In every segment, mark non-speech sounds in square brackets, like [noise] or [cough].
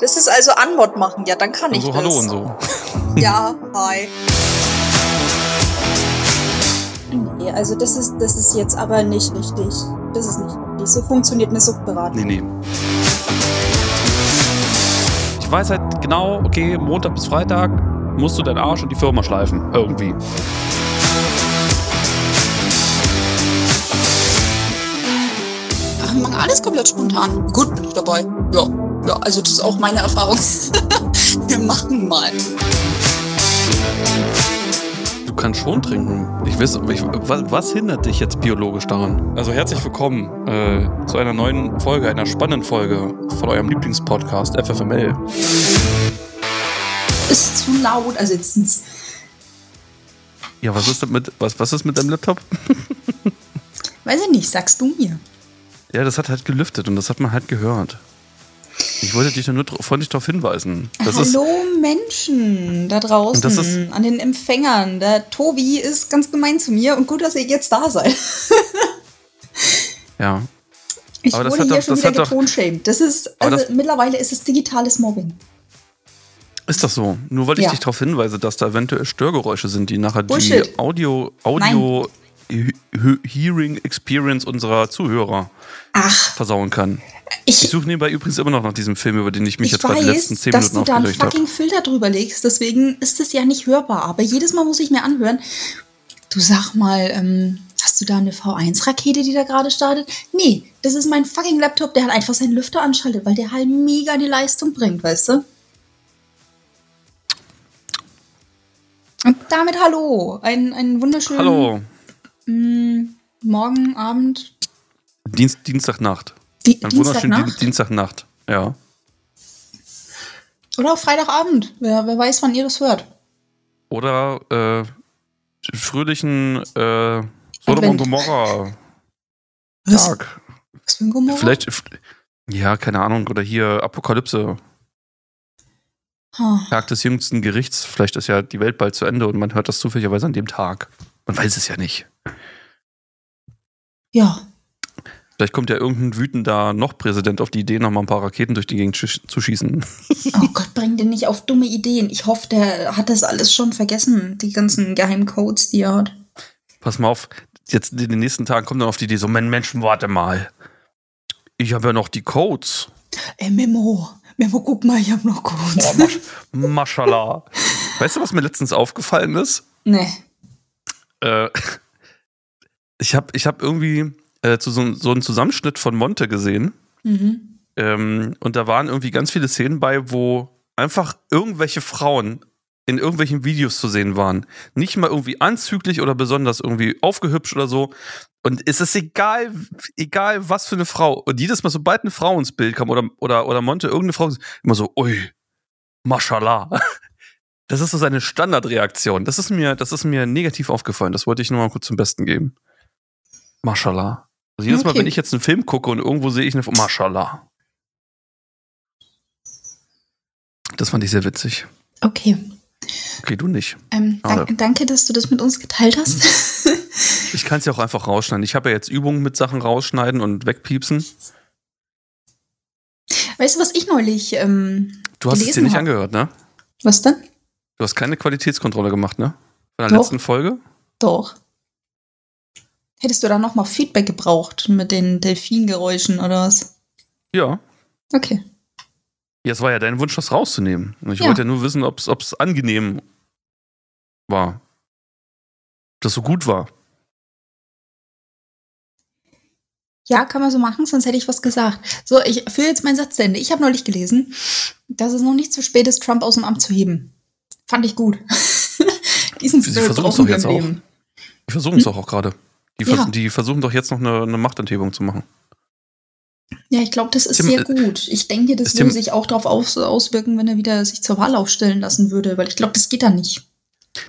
Das ist also Anmod machen. Ja, dann kann ich so, das. hallo und so. [laughs] [laughs] Ja, hi. Nee, also das ist, das ist jetzt aber nicht richtig. Das ist nicht richtig. So funktioniert eine Suchtberatung. Nee, nee. Ich weiß halt genau, okay, Montag bis Freitag musst du deinen Arsch und die Firma schleifen. Irgendwie. Ach, wir machen alles komplett spontan. Gut, bin ich dabei. Ja, ja, also das ist auch meine Erfahrung. [laughs] wir machen mal. Du kannst schon trinken. Ich weiß, ich, was, was hindert dich jetzt biologisch daran? Also herzlich willkommen äh, zu einer neuen Folge, einer spannenden Folge von eurem Lieblingspodcast FFML. Ist zu laut, also jetzt sind's Ja, was ist mit, was, was ist mit deinem Laptop? [laughs] Weiß ich nicht, sagst du mir. Ja, das hat halt gelüftet und das hat man halt gehört. Ich wollte dich nur freundlich darauf hinweisen. Das Hallo Menschen da draußen, ist- an den Empfängern. Der Tobi ist ganz gemein zu mir und gut, dass ihr jetzt da seid. ja. [laughs] Ich Aber das wurde hat hier doch- schon das wieder getonshamed. Das ist, also das- mittlerweile ist es digitales Mobbing. Ist das so? Nur weil ich Ja. dich darauf hinweise, dass da eventuell Störgeräusche sind, die nachher Bullshit. die Audio, Audio Hearing Experience unserer Zuhörer Ach, versauen kann. ich, Ich suche nebenbei übrigens immer noch nach diesem Film, über den ich mich ich jetzt bei den weiß, letzten 10 dass Minuten du da einen aufgeregt habe. fucking Filter drüber legst, deswegen ist es ja nicht hörbar. Aber jedes Mal muss ich mir anhören, du sag mal, ähm, hast du da eine V1-Rakete, die da gerade startet? Nee, das ist mein fucking Laptop, der halt einfach seinen Lüfter anschaltet, weil der halt mega die Leistung bringt, weißt du? Und damit hallo, ein, ein wunderschönen Hallo, mh, Morgen, Abend, Dienst, Dienstagnacht. Di Ein Dienstagnacht Di- Dienstagnacht. Ja. oder auch Freitagabend. Wer, wer weiß, wann ihr das hört. Oder äh, fröhlichen äh, Sodom und. Gomorra Was, Tag. was für ein Gomorra? Vielleicht, ja, keine Ahnung. Oder hier Apokalypse, Ha. Tag des jüngsten Gerichts. Vielleicht ist ja die Welt bald zu Ende und man hört das zufälligerweise an dem Tag. Man weiß es ja nicht. Ja, Vielleicht kommt ja irgendein wütender noch Präsident auf die Idee, noch mal ein paar Raketen durch die Gegend sch- zu schießen. [laughs] Oh Gott, bring den nicht auf dumme Ideen. Ich hoffe, der hat das alles schon vergessen, die ganzen Geheimcodes, die er hat. Pass mal auf, jetzt in den nächsten Tagen kommt dann auf die Idee, so, mein Menschen, warte mal. Ich habe ja noch die Codes. Ey, Memo, Memo, guck mal, ich hab noch Oh, Codes. Masch Maschallah. Weißt du, was mir letztens aufgefallen ist? nee. Äh, [laughs] ich habe ich hab irgendwie äh, zu so, so einen Zusammenschnitt von Monte gesehen. Mhm. Ähm, und da waren irgendwie ganz viele Szenen bei, wo einfach irgendwelche Frauen in irgendwelchen Videos zu sehen waren. Nicht mal irgendwie anzüglich oder besonders irgendwie aufgehübscht oder so. Und es ist egal, egal was für eine Frau. Und jedes Mal, sobald eine Frau ins Bild kam oder, oder, oder Monte, irgendeine Frau, immer so, ui, mashallah. [laughs] Das ist so seine Standardreaktion. Das ist mir, das ist mir negativ aufgefallen. Das wollte ich nur mal kurz zum Besten geben. Mashallah. Also jedes Mal, Okay. wenn ich jetzt einen Film gucke und irgendwo sehe ich eine, Mashallah. Das fand ich sehr witzig. Okay. Okay, du nicht. Ähm, danke, danke, dass du das mit uns geteilt hast. Ich kann es ja auch einfach rausschneiden. Ich habe ja jetzt Übungen mit Sachen rausschneiden und wegpiepsen. weißt du, was ich neulich ähm, Du hast es dir nicht hab? angehört, ne? Was denn? Du hast keine Qualitätskontrolle gemacht, ne? Von der Doch. letzten Folge? Doch. Hättest du da nochmal Feedback gebraucht mit den Delfingeräuschen oder was? Ja. Okay. Ja, es war ja dein Wunsch, das rauszunehmen. Und ich Ja. wollte ja nur wissen, ob es angenehm war. Ob das so gut war. Ja, kann man so machen, sonst hätte ich was gesagt. So, ich führe jetzt meinen Satz zu Ende. Ich habe neulich gelesen, dass es noch nicht zu spät ist, Trump aus dem Amt zu heben. Fand ich gut. [laughs] Diesen Sie versuchen es doch wir jetzt auch. Die versuchen es doch auch gerade. Die, vers Ja. die versuchen doch jetzt noch eine, eine Machtenthebung zu machen. Ja, ich glaube, das ist Tim- sehr gut. Ich denke, das würde Tim- sich auch darauf aus auswirken, wenn er wieder sich zur Wahl aufstellen lassen würde, weil ich glaube, das geht da nicht.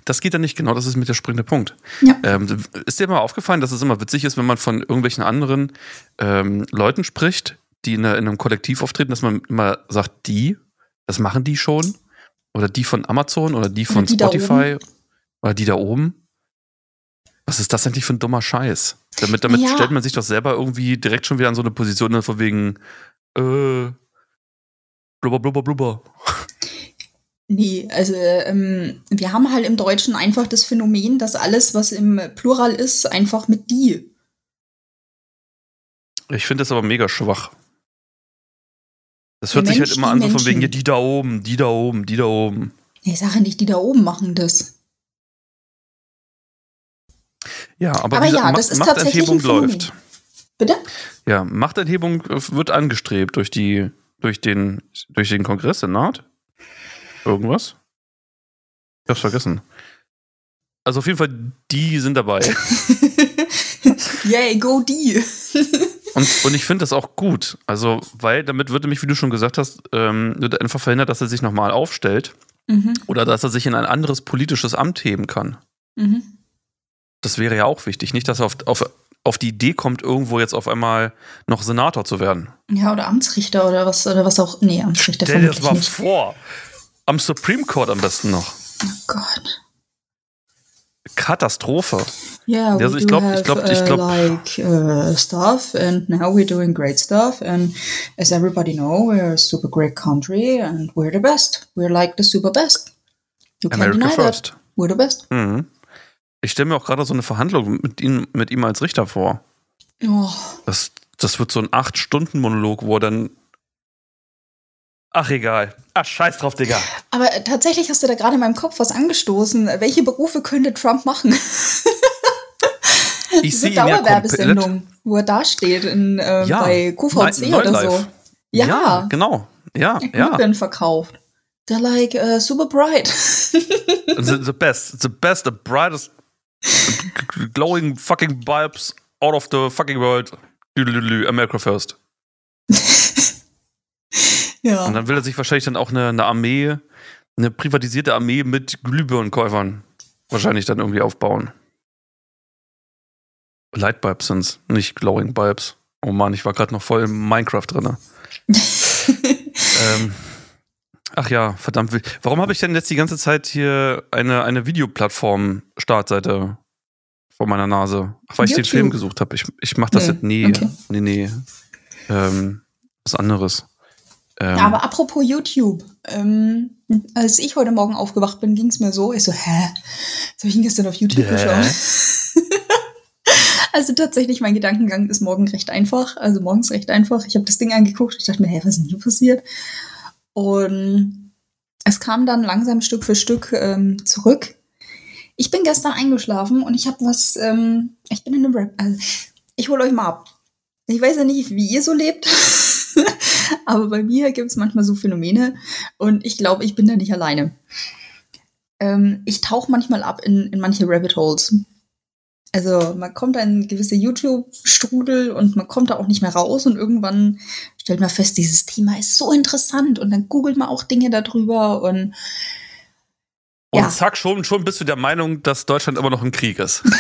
Das geht ja nicht genau, das ist mit der springende Punkt. Ja. Ähm, ist dir mal aufgefallen, dass es immer witzig ist, wenn man von irgendwelchen anderen ähm, Leuten spricht, die in, in einem Kollektiv auftreten, dass man immer sagt, die, das machen die schon? Oder die von Amazon oder die von die da Spotify oder die da oben? Was ist das eigentlich für ein dummer Scheiß? Damit, damit Ja. stellt man sich doch selber irgendwie direkt schon wieder an so eine Position, von wegen, äh, Blubber, blubber, blubber. Nee, also ähm, wir haben halt im Deutschen einfach das Phänomen, dass alles, was im Plural ist, einfach mit die. Ich finde das aber mega schwach. Das hört sich halt Mensch, immer an, so von wegen, ja, die da oben, die da oben, die da oben. Ich sage nicht, die da oben machen das. Ja, aber, Aber ja, das ist Phänomen. läuft. Bitte? Ja, Machterhebung äh, wird angestrebt durch die, durch den, durch den Kongress, Senat. Irgendwas? Ich hab's vergessen. Also auf jeden Fall, die sind dabei. [laughs] Yay, go die. [laughs] Und, und ich finde das auch gut. Also, weil damit wird nämlich, wie du schon gesagt hast, ähm, wird einfach verhindert, dass er sich nochmal aufstellt mhm, oder dass er sich in ein anderes politisches Amt heben kann. mhm. Das wäre ja auch wichtig. Nicht, dass er auf, auf, auf die Idee kommt, irgendwo jetzt auf einmal noch Senator zu werden. Ja, oder Amtsrichter oder was, oder was auch. Nee, Amtsrichter Stell dir das mal nicht. vor. Am Supreme Court am besten noch. Oh Gott. Katastrophe. Yeah, we Also ich do glaub- ich have, glaub- ich uh, glaub- like uh, stuff, and now we're doing great stuff. And as everybody know, we're a super great country, and we're the best. We're like the super best. You can't America deny first. that. We're the best. Mhm. Ich stelle mir auch gerade so eine Verhandlung mit ihm, mit ihm als Richter vor. Oh, Das, das wird so ein 8-Stunden-Monolog, wo er dann. Ach, egal. Ach, scheiß drauf, Digga. aber tatsächlich hast du da gerade in meinem Kopf was angestoßen. Welche Berufe könnte Trump machen? Ich Diese sehe ja komplett. Dauerwerbesendung, wo er da steht in, ähm, Ja, bei QVC Neu- oder so. Neulife. Ja, genau. Ja, ja. Glühbirnen verkauft. They're like uh, super bright. The, the best. The best, the brightest, glowing fucking bulbs out of the fucking world. Lülülü, America first. [laughs] ja. Und dann will er sich wahrscheinlich dann auch eine, eine Armee, eine privatisierte Armee mit Glühbirnenkäufern wahrscheinlich dann irgendwie aufbauen. Lightbulbs sind's, nicht Glowing Bulbs. Oh Mann, ich war gerade noch voll im Minecraft drin. [laughs] ähm, ach ja, verdammt. Warum habe ich denn jetzt die ganze Zeit hier eine, eine Videoplattform-Startseite vor meiner Nase? Ach, weil ich den YouTube. Film gesucht habe. Ich, ich mache das Nee, jetzt. Nee, okay. nee, nee. Ähm, was anderes. Ähm, Ja, aber apropos YouTube. Ähm, als ich heute Morgen aufgewacht bin, ging es mir so. Ich so, hä? Was habe ich denn gestern auf YouTube Hä? geschaut? [laughs] also tatsächlich, mein Gedankengang ist morgen recht einfach. Also morgens recht einfach. Ich habe das Ding angeguckt. Ich dachte mir, hä, was ist denn hier passiert? Und es kam dann langsam Stück für Stück ähm, zurück. Ich bin gestern eingeschlafen und ich habe was, ähm, ich bin in einem Rap. Also, ich hole euch mal ab. Ich weiß ja nicht, wie ihr so lebt, [laughs] aber bei mir gibt es manchmal so Phänomene und ich glaube, ich bin da nicht alleine. Ähm, ich tauche manchmal ab in, in manche Rabbit Holes. Also man kommt in gewisse YouTube-Strudel und man kommt da auch nicht mehr raus und irgendwann stellt man fest, dieses Thema ist so interessant und dann googelt man auch Dinge darüber und Und Ja. zack, schon, schon bist du der Meinung, dass Deutschland immer noch im Krieg ist. [laughs]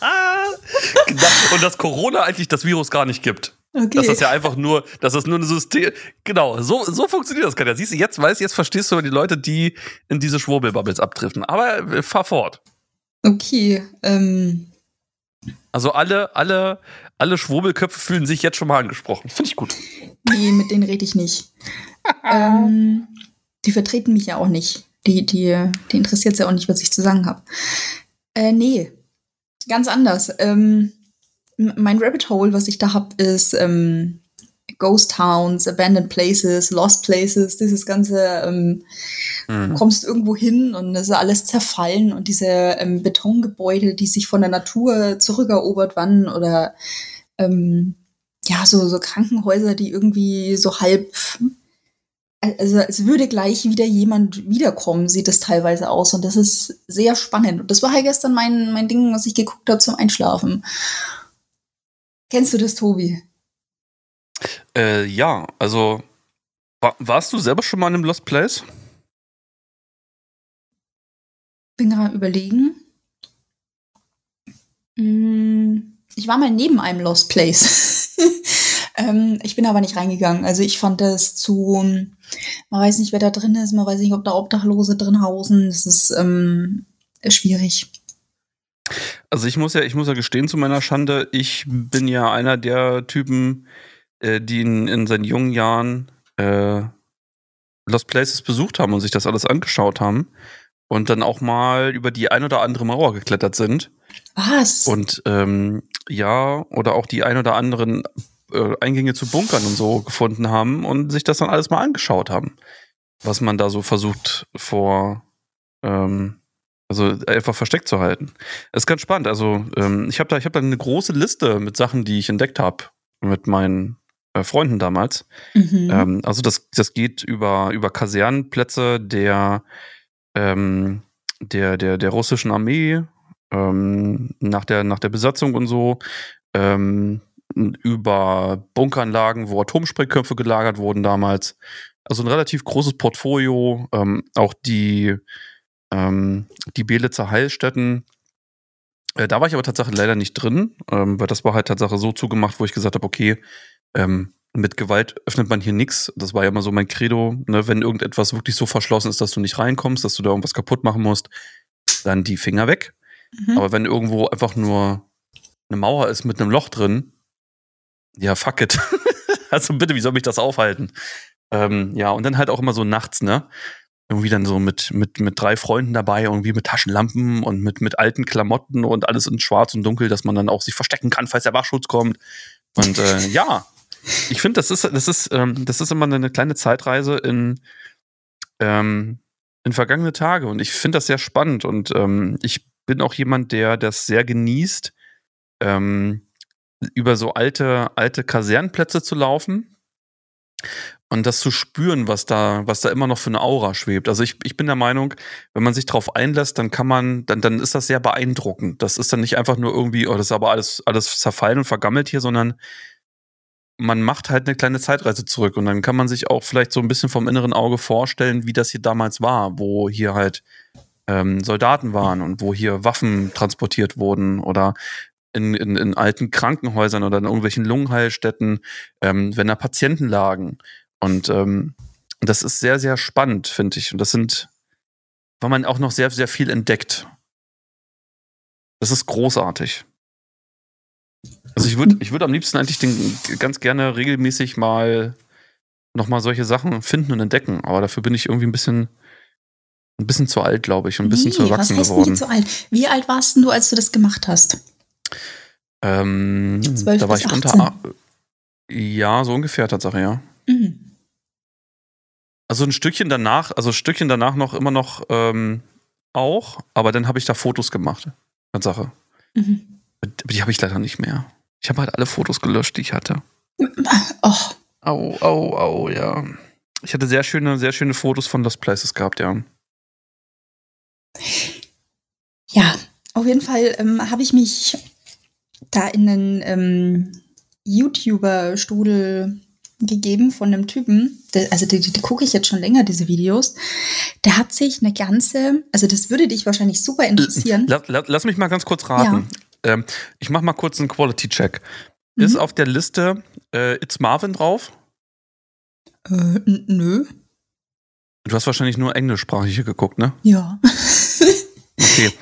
[laughs] Und dass Corona eigentlich das Virus gar nicht gibt. okay. Dass das ja einfach nur, dass das nur ein System. Genau, so, so funktioniert das gerade. Siehst du, jetzt weißt jetzt verstehst du die Leute, die in diese Schwurbelbubbles abdriften. Aber äh, fahr fort. okay. Ähm, Also alle, alle, alle Schwurbelköpfe fühlen sich jetzt schon mal angesprochen. Finde ich gut. Nee, mit denen rede ich nicht. [laughs] ähm, die vertreten mich ja auch nicht. Die, die, die interessiert ja auch nicht, was ich zu sagen habe. Äh, nee, ganz anders. Ähm, mein Rabbit Hole, was ich da hab, ist ähm, Ghost Towns, Abandoned Places, Lost Places, dieses ganze, ähm, Mhm. kommst irgendwo hin und es ist alles zerfallen und diese ähm, Betongebäude, die sich von der Natur zurückerobert waren oder ähm, ja, so, so Krankenhäuser, die irgendwie so halb, also als würde gleich wieder jemand wiederkommen, sieht es teilweise aus und das ist sehr spannend. Und das war halt gestern mein, mein Ding, was ich geguckt habe zum Einschlafen. Kennst du das, Tobi? Äh, ja, also war, warst du selber schon mal in einem Lost Place? Bin gerade überlegen. Mm, Ich war mal neben einem Lost Place. [laughs] ähm, ich bin aber nicht reingegangen. Also ich fand das zu, man weiß nicht, wer da drin ist, man weiß nicht, ob da Obdachlose drin hausen. Das ist ähm, schwierig. Also ich muss ja, ich muss ja gestehen zu meiner Schande, ich bin ja einer der Typen, äh, die in, in seinen jungen Jahren äh, Lost Places besucht haben und sich das alles angeschaut haben und dann auch mal über die ein oder andere Mauer geklettert sind. Was? Und ähm, ja, oder auch die ein oder anderen äh, Eingänge zu Bunkern und so gefunden haben und sich das dann alles mal angeschaut haben. Was man da so versucht vor, ähm, also einfach versteckt zu halten. Das ist ganz spannend. Also ähm, ich habe da, ich habe da eine große Liste mit Sachen, die ich entdeckt habe mit meinen äh, Freunden damals. Mhm. Ähm, also das, das geht über, über Kasernenplätze der, ähm, der, der, der russischen Armee ähm, nach, der, nach der Besatzung und so, ähm, über Bunkeranlagen, wo Atomsprengköpfe gelagert wurden damals. Also ein relativ großes Portfolio, ähm, auch die, ähm, die Belitzer Heilstätten. Äh, da war ich aber tatsächlich leider nicht drin, ähm, weil das war halt Tatsache so zugemacht, wo ich gesagt habe, okay, ähm, mit Gewalt öffnet man hier nichts. Das war ja immer so mein Credo, ne? wenn irgendetwas wirklich so verschlossen ist, dass du nicht reinkommst, dass du da irgendwas kaputt machen musst, dann die Finger weg. Mhm. Aber wenn irgendwo einfach nur eine Mauer ist mit einem Loch drin, ja, fuck it. [laughs] also bitte, wie soll mich das aufhalten? Ähm, ja, und dann halt auch immer so nachts, ne? Irgendwie dann so mit, mit, mit drei Freunden dabei, irgendwie mit Taschenlampen und mit, mit alten Klamotten und alles in schwarz und dunkel, dass man dann auch sich verstecken kann, falls der Wachschutz kommt. Und äh, ja, ich finde, das ist, das ist, ähm, das ist immer eine kleine Zeitreise in, ähm, in vergangene Tage. Und ich finde das sehr spannend. Und ähm, ich bin auch jemand, der das sehr genießt, ähm, über so alte, alte Kasernenplätze zu laufen und das zu spüren, was da, was da immer noch für eine Aura schwebt. Also ich, ich bin der Meinung, wenn man sich darauf einlässt, dann kann man, dann, dann ist das sehr beeindruckend. Das ist dann nicht einfach nur irgendwie, oh, das ist aber alles, alles zerfallen und vergammelt hier, sondern man macht halt eine kleine Zeitreise zurück und dann kann man sich auch vielleicht so ein bisschen vom inneren Auge vorstellen, wie das hier damals war, wo hier halt ähm, Soldaten waren und wo hier Waffen transportiert wurden oder in, in, in alten Krankenhäusern oder in irgendwelchen Lungenheilstätten, ähm, wenn da Patienten lagen. Und ähm, das ist sehr, sehr spannend, finde ich. Und das sind, weil man auch noch sehr, sehr viel entdeckt. Das ist großartig. Also ich würde [laughs] ich würd am liebsten eigentlich den, ganz gerne regelmäßig mal nochmal solche Sachen finden und entdecken. Aber dafür bin ich irgendwie ein bisschen, ein bisschen zu alt, glaube ich, und ein bisschen Nee, zu erwachsen was heißt geworden. Zu alt? Wie alt warst du, als du das gemacht hast? Ähm, 12 da war bis ich unter. 18. A- Ja, so ungefähr Tatsache, ja. Mhm. Also ein Stückchen danach, also ein Stückchen danach noch immer noch ähm, auch, aber dann habe ich da Fotos gemacht. Tatsache. Mhm. Die habe ich leider nicht mehr. Ich habe halt alle Fotos gelöscht, die ich hatte. Och, Au, au, au, ja. Ich hatte sehr schöne, sehr schöne Fotos von Lost Places gehabt, ja. ja, auf jeden Fall ähm, habe ich mich da in einen ähm, YouTuber-Studel gegeben von einem Typen, der, also die, die, die gucke ich jetzt schon länger, diese Videos. Der hat sich eine ganze, also das würde dich wahrscheinlich super interessieren. Lass, lass, lass mich mal ganz kurz raten. Ähm, ich mache mal kurz einen Quality-Check. Mhm. Ist auf der Liste äh, It's Marvin drauf? Äh, nö. Du hast wahrscheinlich nur englischsprachige geguckt, ne? Ja. [laughs] [laughs] Okay.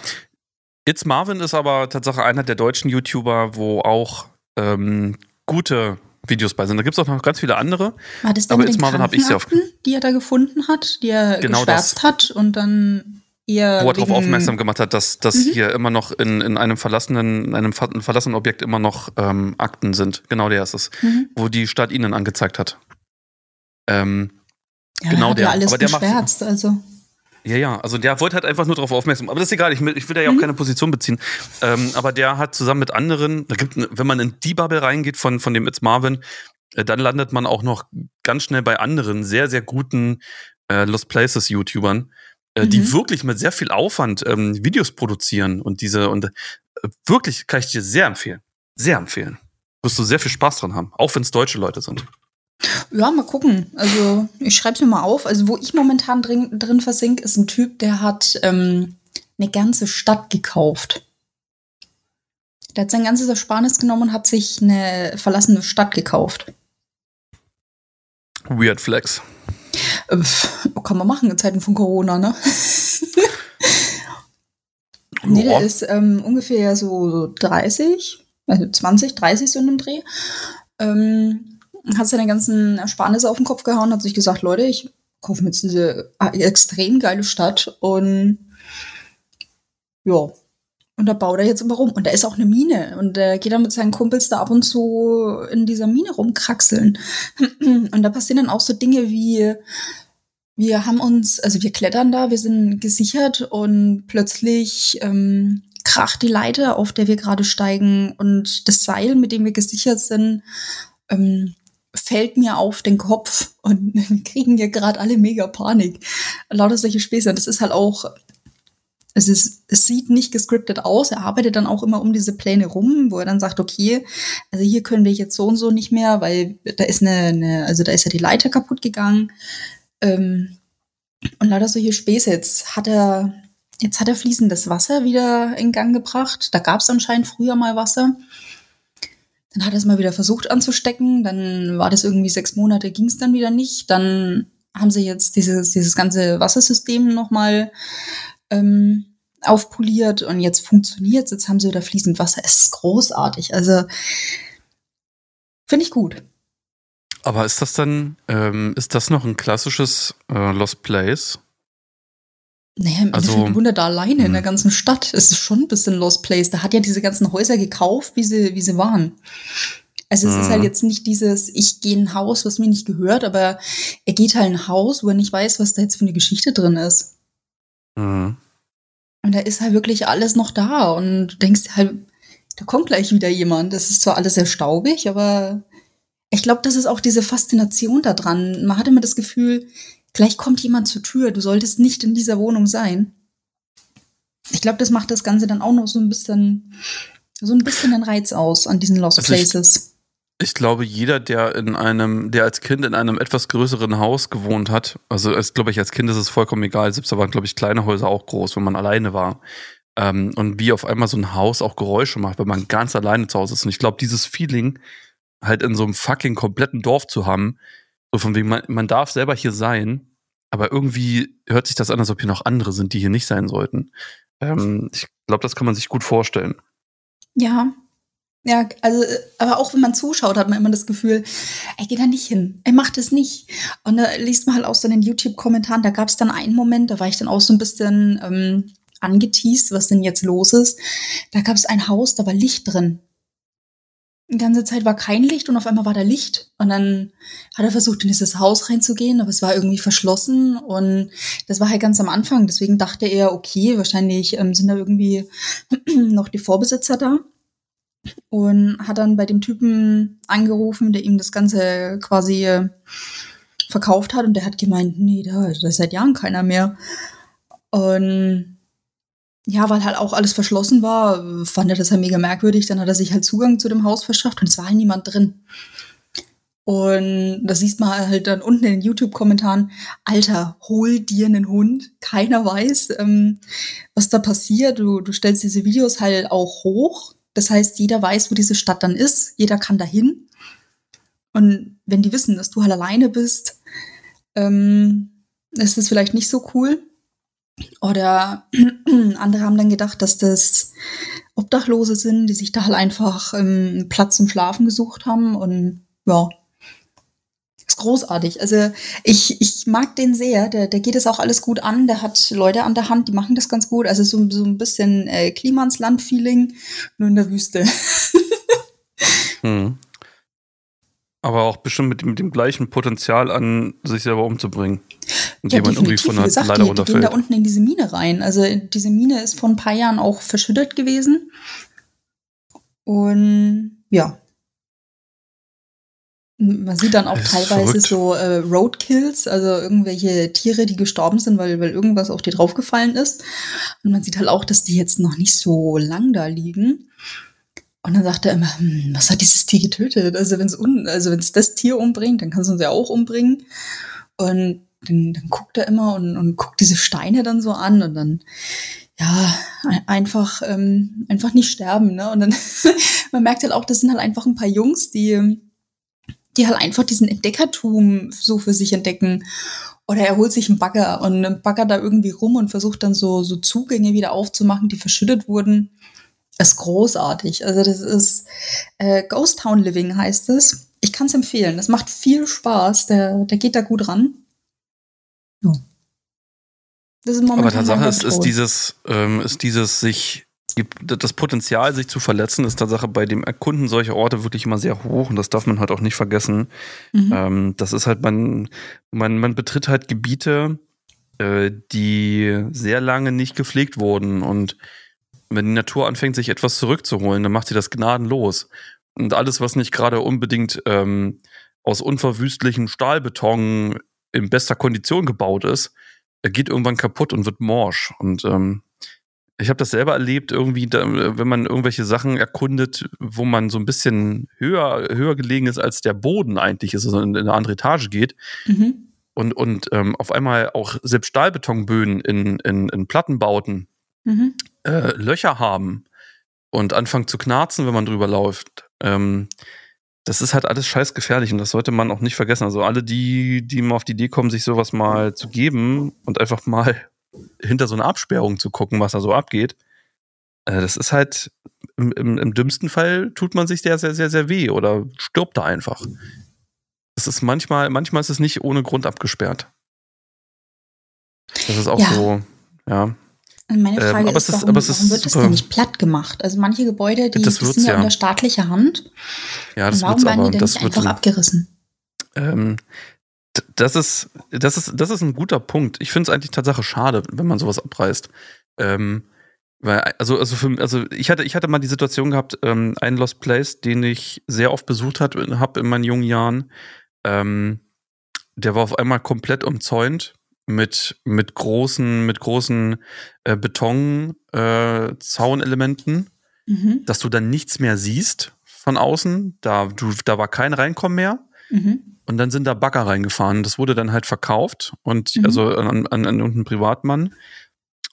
It's Marvin ist aber tatsächlich einer der deutschen YouTuber, wo auch ähm, gute Videos bei sind. Da gibt es auch noch ganz viele andere. War das Aber denn jetzt den Marvin hab ich auf- Krankenakten, die er da gefunden hat, die er Genau geschwärzt hat und dann eher wo er darauf aufmerksam gemacht hat, dass, dass Mhm. hier immer noch in, in einem verlassenen, in einem ver- verlassenen Objekt immer noch ähm, Akten sind. Genau der ist es. Mhm. Wo die Stadt ihnen angezeigt hat. Ähm, Ja, Genau der. Ja alles Aber der macht- also. ja, ja, also der wollte halt einfach nur darauf aufmerksam. Aber das ist egal, ich will, ich will da ja auch Mhm. keine Position beziehen. Ähm, aber der hat zusammen mit anderen, da gibt, wenn man in die Bubble reingeht von, von dem It's Marvin, äh, dann landet man auch noch ganz schnell bei anderen sehr, sehr guten äh, Lost Places Äh, die Mhm. wirklich mit sehr viel Aufwand ähm, Videos produzieren und diese und äh, wirklich kann ich dir sehr empfehlen. Sehr empfehlen. Wirst du sehr viel Spaß dran haben, auch wenn es deutsche Leute sind. Ja, mal gucken. Also, ich schreibe es mir mal auf. Also, wo ich momentan drin, drin versink, ist ein Typ, der hat ähm, eine ganze Stadt gekauft. Der hat sein ganzes Ersparnis genommen und hat sich eine verlassene Stadt gekauft. Weird Flex. Äh, pf, kann man machen in Zeiten von Corona, ne? nee, der ist ähm, ungefähr so, so 30, also 20, 30 so in dem Dreh. Ähm, hat seine ganzen Ersparnisse auf den Kopf gehauen, hat sich gesagt, Leute, ich kaufe mir jetzt diese äh, extrem geile Stadt und ja, und da baut er jetzt immer rum. Und da ist auch eine Mine. Und er geht dann mit seinen Kumpels da ab und zu in dieser Mine rumkraxeln. [clears throat] Und da passieren dann auch so Dinge wie, wir haben uns, also wir klettern da, wir sind gesichert und plötzlich ähm, kracht die Leiter, auf der wir gerade steigen. Und das Seil, mit dem wir gesichert sind, ähm, fällt mir auf den Kopf und [laughs] kriegen wir gerade alle mega Panik. Lauter solche Späße. Und das ist halt auch es, ist, es sieht nicht gescriptet aus. Er arbeitet dann auch immer um diese Pläne rum, wo er dann sagt, okay, also hier können wir jetzt so und so nicht mehr, weil da ist eine, eine also da ist ja die Leiter kaputt gegangen. Ähm, und leider solche Späße. Jetzt hat er, jetzt hat er fließendes Wasser wieder in Gang gebracht. Da gab es anscheinend früher mal Wasser. Dann hat er es mal wieder versucht anzustecken. Dann war das irgendwie sechs Monate, ging es dann wieder nicht. Dann haben sie jetzt dieses, dieses ganze Wassersystem nochmal ähm, aufpoliert und jetzt funktioniert Jetzt haben sie da fließend Wasser. Es ist großartig. Also finde ich gut. Aber ist das dann, ähm, ist das noch ein klassisches äh, Lost Place? Naja, im also, Endeffekt wohnt da alleine in der hm. ganzen Stadt. Es ist schon ein bisschen Lost Place. Da hat ja diese ganzen Häuser gekauft, wie sie, wie sie waren. Also es mhm. ist halt hm. jetzt nicht dieses, ich gehe in ein Haus, was mir nicht gehört, aber er geht halt in ein Haus, wo er nicht weiß, was da jetzt für eine Geschichte drin ist. Mhm. Und da ist halt wirklich alles noch da und du denkst halt, da kommt gleich wieder jemand. Das ist zwar alles sehr staubig, aber ich glaube, das ist auch diese Faszination daran. Man hat immer das Gefühl, gleich kommt jemand zur Tür, du solltest nicht in dieser Wohnung sein. Ich glaube, das macht das Ganze dann auch noch so ein bisschen, so ein bisschen den Reiz aus an diesen Lost also Places. Ich glaube, jeder, der in einem, der als Kind in einem etwas größeren Haus gewohnt hat, also als, glaube ich, als Kind ist es vollkommen egal, selbst da waren, glaube ich, kleine Häuser auch groß, wenn man alleine war. Ähm, und wie auf einmal so ein Haus auch Geräusche macht, wenn man ganz alleine zu Hause ist. Und ich glaube, dieses Feeling, halt in so einem fucking kompletten Dorf zu haben, so von wegen, man, man darf selber hier sein, aber irgendwie hört sich das an, als ob hier noch andere sind, die hier nicht sein sollten. Ähm, ich glaube, das kann man sich gut vorstellen. Ja, ja, also, aber auch wenn man zuschaut, hat man immer das Gefühl, er geht da nicht hin, er macht es nicht. Und da liest man halt auch so in den YouTube-Kommentaren, da gab es dann einen Moment, da war ich dann auch so ein bisschen ähm, angeteased, was denn jetzt los ist. Da gab es ein Haus, da war Licht drin. Die ganze Zeit war kein Licht und auf einmal war da Licht. Und dann hat er versucht, in dieses Haus reinzugehen, aber es war irgendwie verschlossen. Und das war halt ganz am Anfang. Deswegen dachte er, okay, wahrscheinlich ähm, sind da irgendwie [clears throat] noch die Vorbesitzer da und hat dann bei dem Typen angerufen, der ihm das Ganze quasi äh, verkauft hat und der hat gemeint, nee, da, ist seit Jahren keiner mehr. Und ja, weil halt auch alles verschlossen war, fand er das halt mega merkwürdig. Dann hat er sich halt Zugang zu dem Haus verschafft und es war halt niemand drin. Und da siehst man halt dann unten in den YouTube-Kommentaren, Alter, hol dir einen Hund. Keiner weiß, ähm, was da passiert. Du, du stellst diese Videos halt auch hoch das heißt, jeder weiß, wo diese Stadt dann ist, jeder kann dahin. Und wenn die wissen, dass du halt alleine bist, ähm, ist das vielleicht nicht so cool. Oder [clears throat] andere haben dann gedacht, dass das Obdachlose sind, die sich da halt einfach ähm, Platz zum Schlafen gesucht haben. Und ja, ist großartig. Also ich, ich mag den sehr. Der, der geht es auch alles gut an. Der hat Leute an der Hand, die machen das ganz gut. Also so, so ein bisschen äh, Klimansland-Feeling, nur in der Wüste. [laughs] hm. Aber auch bestimmt mit, mit, dem gleichen Potenzial an, sich selber umzubringen. Indem ja, man irgendwie von einer Leiter runterfällt. Die gehen da unten in diese Mine rein. Also diese Mine ist vor ein paar Jahren auch verschüttet gewesen. Und ja, man sieht dann auch teilweise verrückt. so äh, Roadkills, also irgendwelche Tiere, die gestorben sind, weil, weil irgendwas auf die draufgefallen ist. Und man sieht halt auch, dass die jetzt noch nicht so lang da liegen. Und dann sagt er immer, hm, was hat dieses Tier getötet? Also wenn es also wenn's das Tier umbringt, dann kann es uns ja auch umbringen. Und dann, dann guckt er immer und, und guckt diese Steine dann so an und dann ja, einfach, ähm, einfach nicht sterben. Ne? Und dann, [laughs] man merkt halt auch, das sind halt einfach ein paar Jungs, die die halt einfach diesen Entdeckertum so für sich entdecken. Oder er holt sich einen Bagger und baggert da irgendwie rum und versucht dann so, so Zugänge wieder aufzumachen, die verschüttet wurden. Das ist großartig. Also das ist äh, Ghost Town Living heißt es. ich kann es empfehlen. Das macht viel Spaß. Der, der geht da gut ran. Ja. Das ist momentan Aber Tatsache ist, ist dieses, ähm, ist dieses sich das Potenzial, sich zu verletzen, ist Tatsache bei dem Erkunden solcher Orte wirklich immer sehr hoch und das darf man halt auch nicht vergessen. Mhm. Ähm, das ist halt, man, man, man betritt halt Gebiete, äh, die sehr lange nicht gepflegt wurden und wenn die Natur anfängt, sich etwas zurückzuholen, dann macht sie das gnadenlos. Und alles, was nicht gerade unbedingt ähm, aus unverwüstlichem Stahlbeton in bester Kondition gebaut ist, geht irgendwann kaputt und wird morsch. Und ähm, ich habe das selber erlebt, irgendwie, da, wenn man irgendwelche Sachen erkundet, wo man so ein bisschen höher, höher gelegen ist, als der Boden eigentlich ist, also in, in eine andere Etage geht. Mhm. Und, und ähm, auf einmal auch selbst Stahlbetonböden in, in, in Plattenbauten mhm. äh, Löcher haben und anfangen zu knarzen, wenn man drüber läuft. Ähm, das ist halt alles scheißgefährlich und das sollte man auch nicht vergessen. Also alle, die, die mal auf die Idee kommen, sich sowas mal zu geben und einfach mal hinter so eine Absperrung zu gucken, was da so abgeht, äh, das ist halt im, im, im, dümmsten Fall tut man sich sehr, sehr, sehr, sehr weh oder stirbt da einfach. Das ist manchmal, manchmal ist es nicht ohne Grund abgesperrt. Das ist auch ja. so, ja. Meine ähm, Frage ähm, ist, warum, ist, warum wird das denn nicht platt gemacht? Also manche Gebäude, die, sind ja, ja unter staatlicher Hand. Ja, das warum werden aber, die denn nicht einfach abgerissen? Ähm, das ist, das ist, das ist ein guter Punkt. Ich finde es eigentlich Tatsache schade, wenn man sowas abreißt. Ähm, weil, also, also, für, also ich hatte, ich hatte mal die Situation gehabt, ähm, ein Lost Place, den ich sehr oft besucht habe in meinen jungen Jahren. Ähm, der war auf einmal komplett umzäunt mit, mit großen, mit großen äh, Beton-Zaunelementen, äh, mhm. dass du dann nichts mehr siehst von außen. Da, du, da war kein Reinkommen mehr. Mhm. Und dann sind da Bagger reingefahren. Das wurde dann halt verkauft und mhm. also an, an, an irgendeinen Privatmann.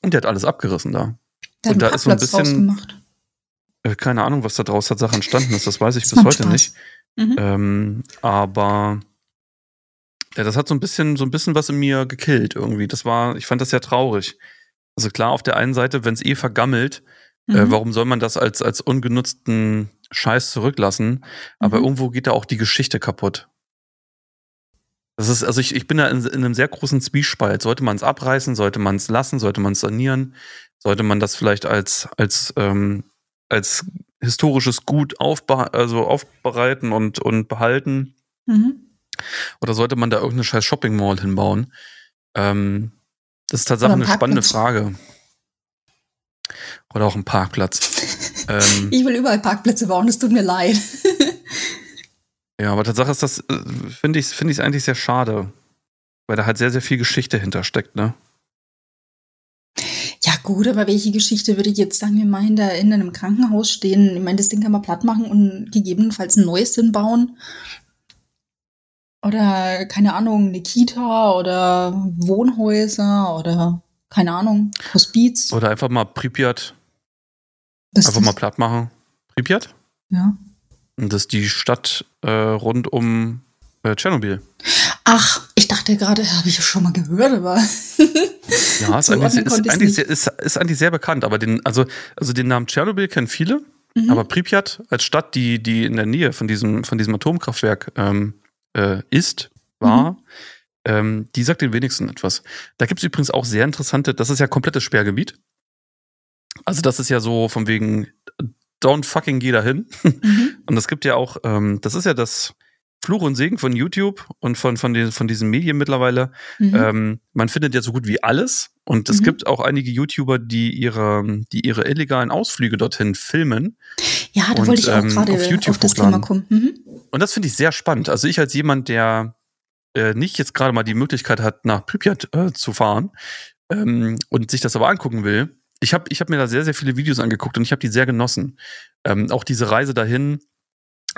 Und der hat alles abgerissen da. Der und da ist so ein bisschen. Äh, keine Ahnung, was da draus hat Sache entstanden ist, das weiß ich das bis heute Spaß. nicht. Mhm. Ähm, aber ja, das hat so ein bisschen, so ein bisschen was in mir gekillt irgendwie. Das war, ich fand das sehr traurig. Also klar, auf der einen Seite, wenn es eh vergammelt, äh, mhm. äh, warum soll man das als, als ungenutzten Scheiß zurücklassen? Aber mhm. irgendwo geht da auch die Geschichte kaputt. Das ist, also ich, ich bin da in, in einem sehr großen Zwiespalt. Sollte man es abreißen, sollte man es lassen, sollte man es sanieren, sollte man das vielleicht als, als, ähm, als historisches Gut aufbe also aufbereiten und, und behalten? Mhm. Oder sollte man da irgendeine scheiß Shopping Mall hinbauen? Ähm, das ist tatsächlich eine spannende Frage. Oder auch ein Parkplatz. [laughs] ähm, ich will überall Parkplätze bauen, es tut mir leid. [laughs] ja, aber Tatsache ist das, äh, finde ich, finde ich eigentlich sehr schade. Weil da halt sehr, sehr viel Geschichte hintersteckt, ne? Ja, gut, aber welche Geschichte würde ich jetzt, sagen wir mal, in, der, in einem Krankenhaus stehen? Ich meine, das Ding kann man platt machen und gegebenenfalls ein neues hinbauen. Oder, keine Ahnung, eine Kita oder Wohnhäuser oder, keine Ahnung, Hospiz. Oder einfach mal Pripyat. Was einfach mal platt machen. Pripyat? Ja. Das ist die Stadt äh, rund um äh, Tschernobyl. Ach, ich dachte gerade, habe ich schon mal gehört, aber. [laughs] ja, ist, eigentlich, ist, eigentlich sehr, ist, ist, eigentlich sehr bekannt, aber den, also, also den Namen Tschernobyl kennen viele, mhm. aber Pripyat als Stadt, die, die in der Nähe von diesem, von diesem Atomkraftwerk ähm, äh, ist, war, mhm. ähm, die sagt den wenigsten etwas. Da gibt es übrigens auch sehr interessante, das ist ja komplettes Sperrgebiet. Also das ist ja so von wegen, don't fucking geh dahin. Mhm. [laughs] Und es gibt ja auch, ähm, das ist ja das Fluch und Segen von YouTube und von, von, den, von diesen Medien mittlerweile. Mhm. Ähm, man findet ja so gut wie alles. Und es mhm. gibt auch einige YouTuber, die ihre, die ihre illegalen Ausflüge dorthin filmen. Ja, da und, wollte ich auch ähm, gerade auf, auf das Thema kommen. Mhm. Und das finde ich sehr spannend. Also ich als jemand, der äh, nicht jetzt gerade mal die Möglichkeit hat, nach Pripyat äh, zu fahren ähm, und sich das aber angucken will, ich habe ich hab mir da sehr, sehr viele Videos angeguckt und ich habe die sehr genossen. Ähm, auch diese Reise dahin,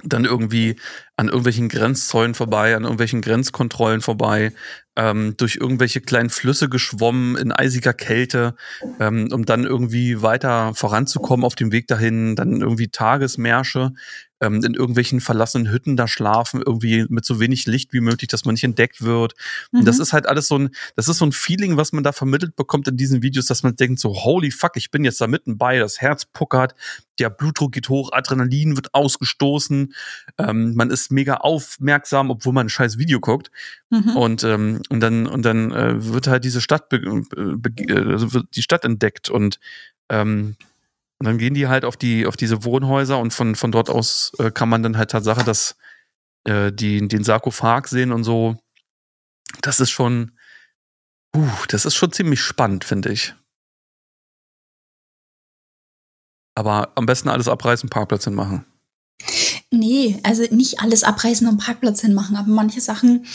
dann irgendwie an irgendwelchen Grenzzäunen vorbei, an irgendwelchen Grenzkontrollen vorbei, ähm, durch irgendwelche kleinen Flüsse geschwommen in eisiger Kälte, ähm, um dann irgendwie weiter voranzukommen auf dem Weg dahin, dann irgendwie Tagesmärsche ähm, in irgendwelchen verlassenen Hütten da schlafen, irgendwie mit so wenig Licht wie möglich, dass man nicht entdeckt wird. Mhm. Und das ist halt alles so ein, das ist so ein Feeling, was man da vermittelt bekommt in diesen Videos, dass man denkt so, holy fuck, ich bin jetzt da mitten bei, das Herz puckert, der Blutdruck geht hoch, Adrenalin wird ausgestoßen, ähm, man ist mega aufmerksam, obwohl man ein scheiß Video guckt. Mhm. Und, ähm, und dann, und dann äh, wird halt diese Stadt, be, be, äh, wird die Stadt entdeckt und ähm, und dann gehen die halt auf die, auf diese Wohnhäuser und von, von dort aus äh, kann man dann halt Tatsache, dass äh, die den Sarkophag sehen und so. Das ist schon, uh, das ist schon ziemlich spannend, finde ich. Aber am besten alles abreißen, Parkplatz hinmachen. Nee, also nicht alles abreißen und Parkplatz hinmachen, aber manche Sachen,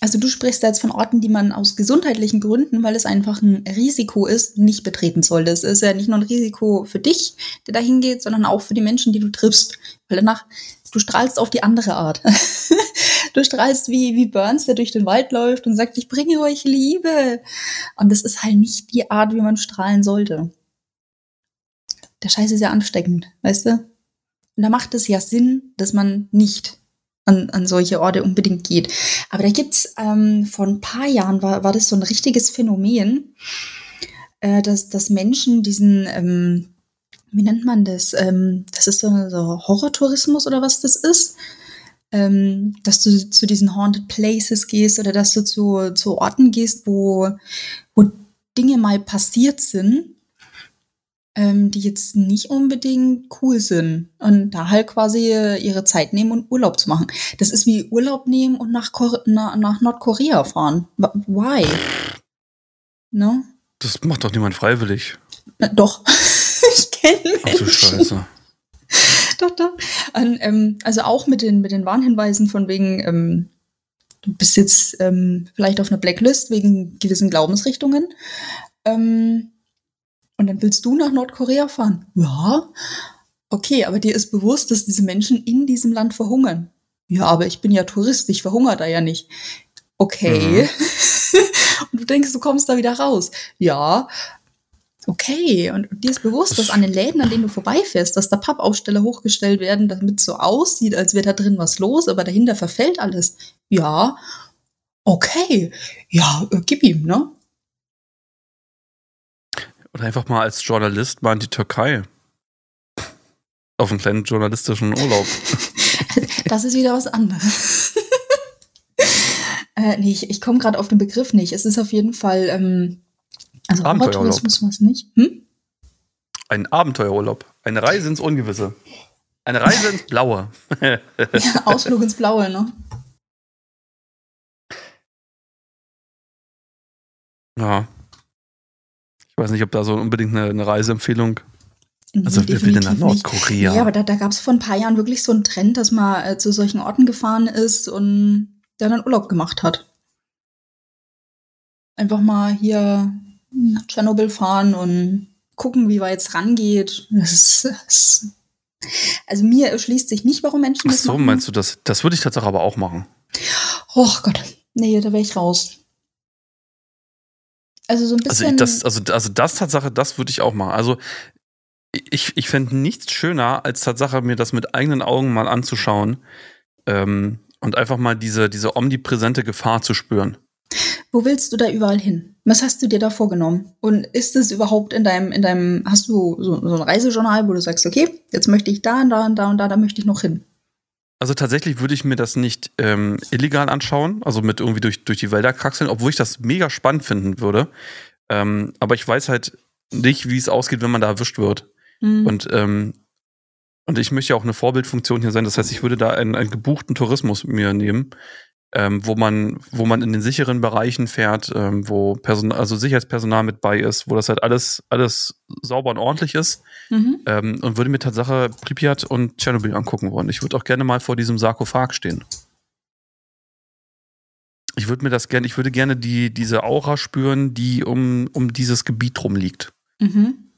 also du sprichst da jetzt von Orten, die man aus gesundheitlichen Gründen, weil es einfach ein Risiko ist, nicht betreten sollte. Es ist ja nicht nur ein Risiko für dich, der da hingeht, sondern auch für die Menschen, die du triffst. Weil danach, du strahlst auf die andere Art. [laughs] du strahlst wie, wie Burns, der durch den Wald läuft und sagt, ich bringe euch Liebe. Und das ist halt nicht die Art, wie man strahlen sollte. Der Scheiß ist ja ansteckend, weißt du? Und da macht es ja Sinn, dass man nicht an, an solche Orte unbedingt geht. Aber da gibt's ähm, vor ein paar Jahren war, war das so ein richtiges Phänomen, äh, dass, dass Menschen diesen, ähm, wie nennt man das? Ähm, das ist so, so Horrortourismus oder was das ist. Ähm, dass du zu diesen Haunted Places gehst oder dass du zu, zu Orten gehst, wo, wo Dinge mal passiert sind ähm, die jetzt nicht unbedingt cool sind und da halt quasi ihre Zeit nehmen und Urlaub zu machen. Das ist wie Urlaub nehmen und nach, Kor na, nach Nordkorea fahren. Why? No? Das macht doch niemand freiwillig. Na, doch. [laughs] ich kenne Ach du Scheiße. [laughs] doch, doch. Und, ähm, also auch mit den, mit den Warnhinweisen von wegen, ähm, du bist jetzt ähm, vielleicht auf einer Blacklist wegen gewissen Glaubensrichtungen. Ähm, und dann willst du nach Nordkorea fahren? Ja. Okay, aber dir ist bewusst, dass diese Menschen in diesem Land verhungern. Ja, aber ich bin ja Tourist, ich verhungere da ja nicht. Okay. Mhm. [laughs] und du denkst, du kommst da wieder raus. Ja. Okay, und dir ist bewusst, dass an den Läden, an denen du vorbeifährst, dass da Pappaufsteller hochgestellt werden, damit es so aussieht, als wäre da drin was los, aber dahinter verfällt alles. Ja, okay, ja, äh, gib ihm, ne? Oder einfach mal als Journalist mal in die Türkei. Auf einen kleinen journalistischen Urlaub. [laughs] Das ist wieder was anderes. [laughs] äh, nee, ich, ich komme gerade auf den Begriff nicht. Es ist auf jeden Fall, ähm, also Abenteuertourismus was nicht. Hm? Ein Abenteuerurlaub. Eine Reise ins Ungewisse. Eine Reise ins Blaue. [laughs] ja, Ausflug ins Blaue, ne? Ja. Ich weiß nicht, ob da so unbedingt eine, eine Reiseempfehlung. Also wer will denn nach Nordkorea? Nicht. Ja, aber da, da gab es vor ein paar Jahren wirklich so einen Trend, dass man äh, zu solchen Orten gefahren ist und der dann Urlaub gemacht hat. Einfach mal hier nach Tschernobyl fahren und gucken, wie weit es rangeht. Das ist, das also mir erschließt sich nicht, warum Menschen das Ach so, machen. meinst du das? Das würde ich tatsächlich aber auch machen. Oh Gott, nee, da wäre ich raus. Also so ein also bisschen. Also das, also, also das Tatsache, das würde ich auch machen. Also ich, ich fände nichts schöner, als Tatsache, mir das mit eigenen Augen mal anzuschauen ähm, und einfach mal diese, diese omnipräsente Gefahr zu spüren. Wo willst du da überall hin? Was hast du dir da vorgenommen? Und ist es überhaupt in deinem, in deinem, hast du so, so ein Reisejournal, wo du sagst, okay, jetzt möchte ich da und da und da und da, da möchte ich noch hin? Also tatsächlich würde ich mir das nicht ähm, illegal anschauen, also mit irgendwie durch, durch die Wälder kraxeln, obwohl ich das mega spannend finden würde. Ähm, aber ich weiß halt nicht, wie es ausgeht, wenn man da erwischt wird. Mhm. Und, ähm, und ich möchte ja auch eine Vorbildfunktion hier sein. Das heißt, ich würde da einen, einen gebuchten Tourismus mir nehmen, ähm, wo man, wo man in den sicheren Bereichen fährt, ähm, wo Person, also Sicherheitspersonal mit bei ist, wo das halt alles, alles sauber und ordentlich ist. Mhm. Ähm, und würde mir Tatsache Pripyat und Tschernobyl angucken wollen. Ich würde auch gerne mal vor diesem Sarkophag stehen. Ich würde mir das gerne, ich würde gerne die, diese Aura spüren, die um, um dieses Gebiet rum liegt. Mhm.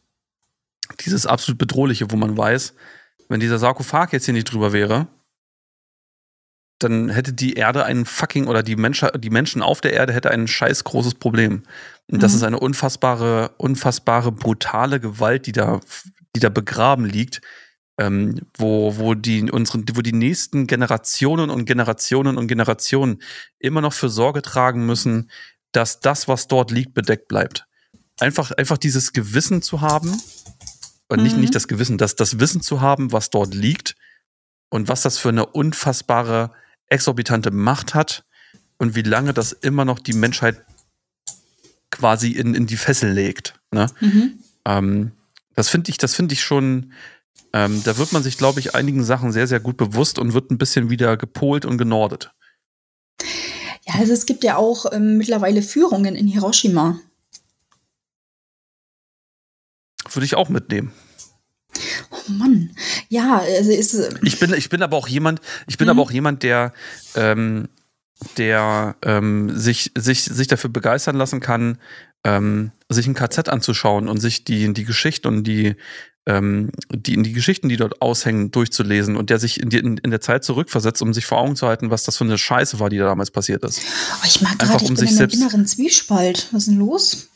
Dieses absolut bedrohliche, wo man weiß, wenn dieser Sarkophag jetzt hier nicht drüber wäre, dann hätte die Erde einen fucking oder die, Mensch, die Menschen auf der Erde hätte ein scheiß großes Problem. Und das mhm. ist eine unfassbare, unfassbare, brutale Gewalt, die da, die da begraben liegt, ähm, wo, wo, die, unseren, wo die nächsten Generationen und Generationen und Generationen immer noch für Sorge tragen müssen, dass das, was dort liegt, bedeckt bleibt. Einfach, einfach dieses Gewissen zu haben, und nicht, Mhm. nicht das Gewissen, das, das Wissen zu haben, was dort liegt und was das für eine unfassbare, exorbitante Macht hat und wie lange das immer noch die Menschheit quasi in, in die Fessel legt. Ne? Mhm. Ähm, das finde ich, das finde ich schon, ähm, da wird man sich, glaube ich, einigen Sachen sehr, sehr gut bewusst und wird ein bisschen wieder gepolt und genordet. Ja, also es gibt ja auch ähm, mittlerweile Führungen in Hiroshima. Würde ich auch mitnehmen. Mann. Ja, also ist. Ich bin, ich bin aber auch jemand, ich bin Mhm. aber auch jemand, der, ähm, der ähm, sich, sich, sich dafür begeistern lassen kann, ähm, sich ein KZ anzuschauen und sich die, die Geschichten und die, ähm, die, die Geschichten, die dort aushängen, durchzulesen und der sich in, die, in, in der Zeit zurückversetzt, um sich vor Augen zu halten, was das für eine Scheiße war, die da damals passiert ist. Oh, ich mag gerade, ich um bin sich in einem inneren Zwiespalt. Was ist denn los?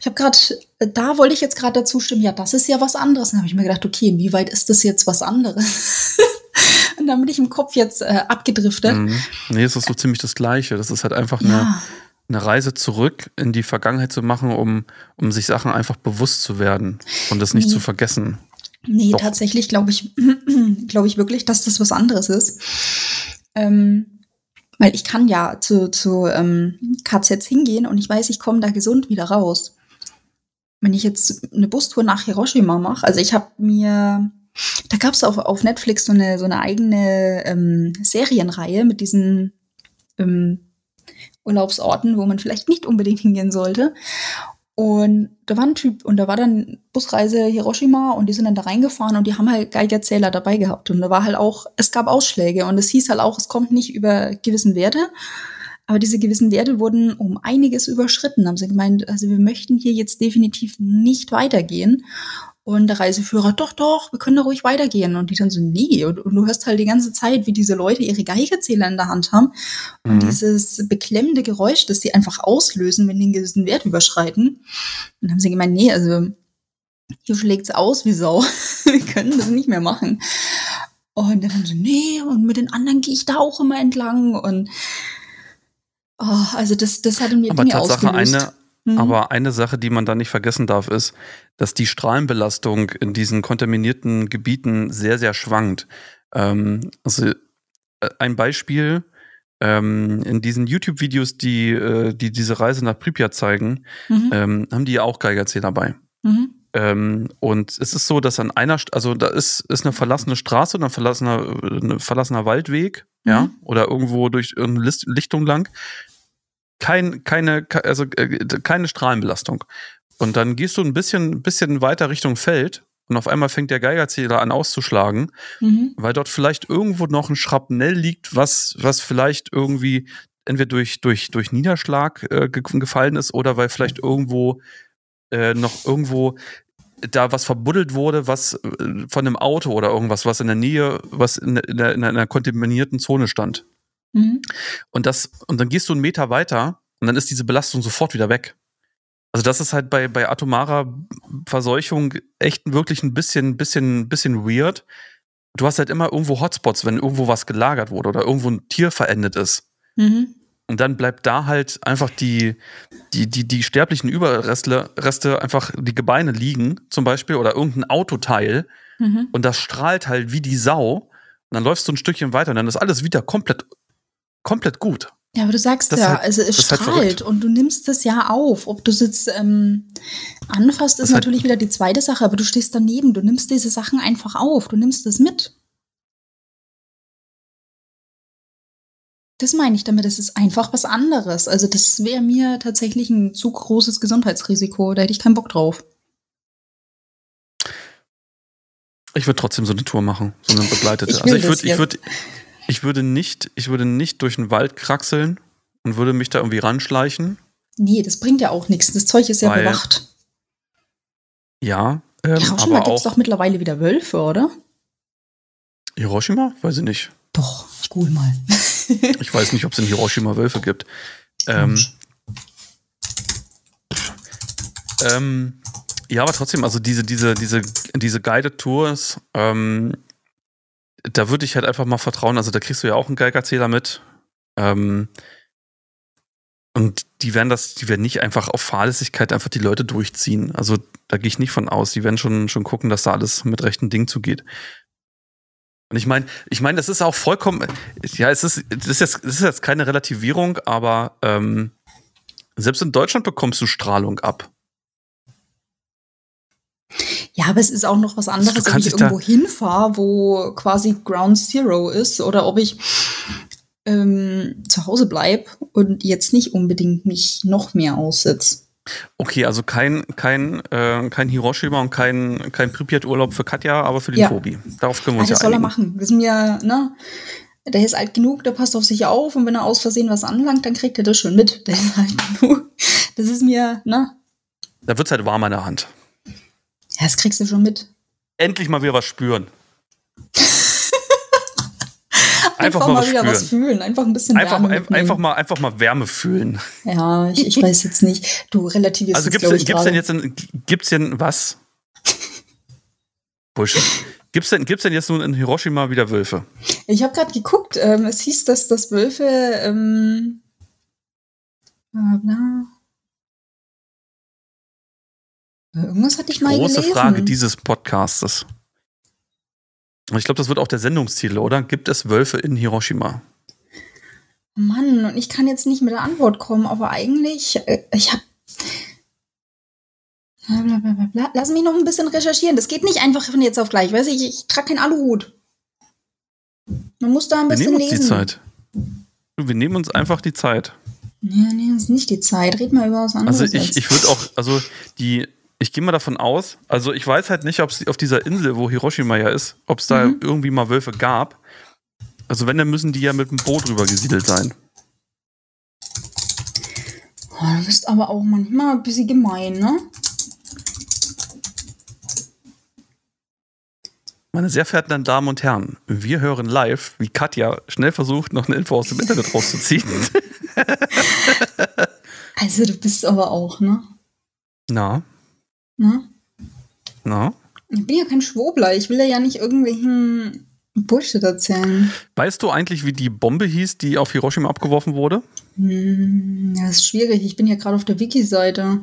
Ich habe gerade, da wollte ich jetzt gerade dazu stimmen, ja, das ist ja was anderes. Dann habe ich mir gedacht, okay, inwieweit ist das jetzt was anderes? [laughs] Und dann bin ich im Kopf jetzt äh, abgedriftet. Mhm. Nee, es ist so ziemlich das Gleiche. Das ist halt einfach eine, Ja, eine Reise zurück in die Vergangenheit zu machen, um, um sich Sachen einfach bewusst zu werden und das nicht Mhm. zu vergessen. nee, Doch. tatsächlich glaube ich, [clears throat] glaube ich wirklich, dass das was anderes ist. Ähm, weil ich kann ja zu, zu ähm, KZs hingehen und ich weiß, ich komme da gesund wieder raus. Wenn ich jetzt eine Bustour nach Hiroshima mache, also ich habe mir, da gab es auf, auf Netflix so eine, so eine eigene ähm, Serienreihe mit diesen ähm, Urlaubsorten, wo man vielleicht nicht unbedingt hingehen sollte. Und da war ein Typ und da war dann Busreise Hiroshima und die sind dann da reingefahren und die haben halt Geigerzähler dabei gehabt. Und da war halt auch, es gab Ausschläge und es hieß halt auch, es kommt nicht über gewissen Werte. Aber diese gewissen Werte wurden um einiges überschritten. Haben sie gemeint, also wir möchten hier jetzt definitiv nicht weitergehen. Und der Reiseführer, doch, doch, wir können da ruhig weitergehen. Und die dann so, nee. Und, und du hörst halt die ganze Zeit, wie diese Leute ihre Geigerzähler in der Hand haben. Und Mhm. dieses beklemmende Geräusch, das sie einfach auslösen, wenn die einen gewissen Wert überschreiten. Und dann haben sie gemeint, nee, also hier schlägt's aus wie Sau. [laughs] wir können das nicht mehr machen. Und dann haben sie, nee, und mit den anderen gehe ich da auch immer entlang. Und oh, also das, das hat mir Dinge Tatsache, ausgelöst. eine, Mhm. aber eine Sache, die man da nicht vergessen darf, ist, dass die Strahlenbelastung in diesen kontaminierten Gebieten sehr, sehr schwankt. Ähm, also äh, ein Beispiel, ähm, in diesen YouTube-Videos, die, äh, die diese Reise nach Pripyat zeigen, Mhm. ähm, haben die ja auch Geigerzähler dabei. Mhm. Ähm, und es ist so, dass an einer, St also da ist, ist eine verlassene Straße oder ein verlassener, äh, ein verlassener Waldweg, ja, Mhm. oder irgendwo durch irgendeine Lichtung lang. Kein, keine, ke- also äh, keine Strahlenbelastung. Und dann gehst du ein bisschen, bisschen weiter Richtung Feld und auf einmal fängt der Geigerzähler an auszuschlagen, Mhm. weil dort vielleicht irgendwo noch ein Schrapnell liegt, was, was vielleicht irgendwie entweder durch, durch, durch Niederschlag äh, ge gefallen ist oder weil vielleicht irgendwo äh, noch irgendwo da was verbuddelt wurde, was äh, von einem Auto oder irgendwas, was in der Nähe, was in, in, der, in einer kontaminierten Zone stand. Mhm. Und das, und dann gehst du einen Meter weiter und dann ist diese Belastung sofort wieder weg. Also das ist halt bei, bei atomarer Verseuchung echt wirklich ein bisschen, bisschen, bisschen weird. Du hast halt immer irgendwo Hotspots, wenn irgendwo was gelagert wurde oder irgendwo ein Tier verendet ist. Mhm. Und dann bleibt da halt einfach die, die, die, die sterblichen Überreste Reste einfach die Gebeine liegen, zum Beispiel, oder irgendein Autoteil. Mhm. Und das strahlt halt wie die Sau. Und dann läufst du ein Stückchen weiter und dann ist alles wieder komplett, komplett gut. Ja, aber du sagst Das ja, halt- also es das halt strahlt und du nimmst es ja auf. Ob du es jetzt ähm, anfasst, ist halt- natürlich wieder die zweite Sache, aber du stehst daneben, du nimmst diese Sachen einfach auf, du nimmst es mit. Das meine ich damit, es ist einfach was anderes. Also das wäre mir tatsächlich ein zu großes Gesundheitsrisiko, da hätte ich keinen Bock drauf. Ich würde trotzdem so eine Tour machen, so eine [laughs] begleitete. Ich also ich das würde, ich würde, ich würde nicht, ich würde nicht durch den Wald kraxeln und würde mich da irgendwie ranschleichen. Nee, das bringt ja auch nichts. Das Zeug ist ja Weil- bewacht. Ja, ähm, Hiroshima gibt es doch mittlerweile wieder Wölfe, oder? Hiroshima, weiß ich nicht. Doch, ich google mal. [laughs] Ich weiß nicht, ob es in Hiroshima Wölfe gibt. Ähm, ähm, Ja, aber trotzdem, also diese, diese, diese, diese Guided Tours, ähm, da würde ich halt einfach mal vertrauen. Also da kriegst du ja auch einen Geigerzähler mit. Ähm, und die werden das, die werden nicht einfach auf Fahrlässigkeit einfach die Leute durchziehen. Also da gehe ich nicht von aus. Die werden schon, schon gucken, dass da alles mit rechten Ding zugeht. Und ich meine, ich meine, das ist auch vollkommen, ja, es ist, das ist jetzt, das ist jetzt keine Relativierung, aber ähm, selbst in Deutschland bekommst du Strahlung ab. Ja, aber es ist auch noch was anderes, ob ich irgendwo hinfahre, wo quasi Ground Zero ist oder ob ich ähm, zu Hause bleibe und jetzt nicht unbedingt mich noch mehr aussetze. Okay, also kein, kein, äh, kein Hiroshima und kein, kein Pripyat-Urlaub für Katja, aber für den ja. Tobi. Darauf können wir uns ah, das ja soll er machen. Das ist mir, ne? Der ist alt genug, der passt auf sich auf und wenn er aus Versehen was anlangt, dann kriegt er das schon mit. [laughs] Der ist alt genug. Das ist mir, ne? Da wird's halt warm an der Hand. Ja, das kriegst du schon mit. Endlich mal wieder was spüren. [laughs] einfach, einfach, mal, was wieder spüren. was fühlen, einfach ein bisschen einfach, Wärme ein, einfach mal einfach mal Wärme fühlen. Ja, ich, ich weiß jetzt nicht. Du relativierst Also gibt's, gibt's denn jetzt ein, gibt's denn was? [laughs] Bullshit. Gibt's denn, gibt's denn jetzt nun in Hiroshima wieder Wölfe? Ich habe gerade geguckt. Ähm, es hieß, dass das Wölfe ähm, bla, Irgendwas hatte ich mal Große gelesen. Frage dieses Podcastes. Und ich glaube, das wird auch der Sendungstitel, oder? Gibt es Wölfe in Hiroshima? Mann, und ich kann jetzt nicht mit der Antwort kommen, aber eigentlich, äh, ich habe. Lass mich noch ein bisschen recherchieren. Das geht nicht einfach von jetzt auf gleich. Weiß ich, ich trage keinen Aluhut. Man muss da ein bisschen wir nehmen uns Die Zeit. Wir nehmen uns einfach die Zeit. Ja, nee, das ist nicht die Zeit. Red mal über was anderes. Also ich, ich würde auch, also die, ich gehe mal davon aus, also ich weiß halt nicht, ob es auf dieser Insel, wo Hiroshima ja ist, ob es da mhm. irgendwie mal Wölfe gab. Also wenn, dann müssen die ja mit dem Boot rüber gesiedelt sein. Oh, du bist aber auch manchmal ein bisschen gemein, ne? Meine sehr verehrten Damen und Herren, wir hören live, wie Katja schnell versucht, noch eine Info aus dem Internet rauszuziehen. [laughs] also du bist aber auch, ne? Na. Na? Na? Ich bin ja kein Schwobler. Ich will ja nicht irgendwelchen Bullshit erzählen. Weißt du eigentlich, wie die Bombe hieß, die auf Hiroshima abgeworfen wurde? Hm, ja, ist schwierig. Ich bin ja gerade auf der Wiki-Seite.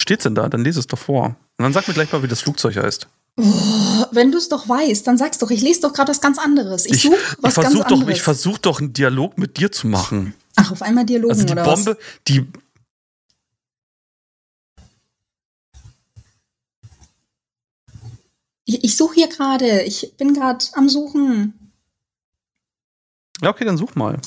Steht's denn da? Dann lese es doch vor. Und dann sag mir gleich mal, wie das Flugzeug heißt. Oh, wenn du es doch weißt, dann sag's doch. Ich lese doch gerade was ganz anderes. Ich, suche was ich ganz doch, Ich versuche doch einen Dialog mit dir zu machen. Ach, auf einmal Dialogen also die oder Bombe, was? die Ich, ich suche hier gerade. Ich bin gerade am Suchen. Ja, okay, dann such mal.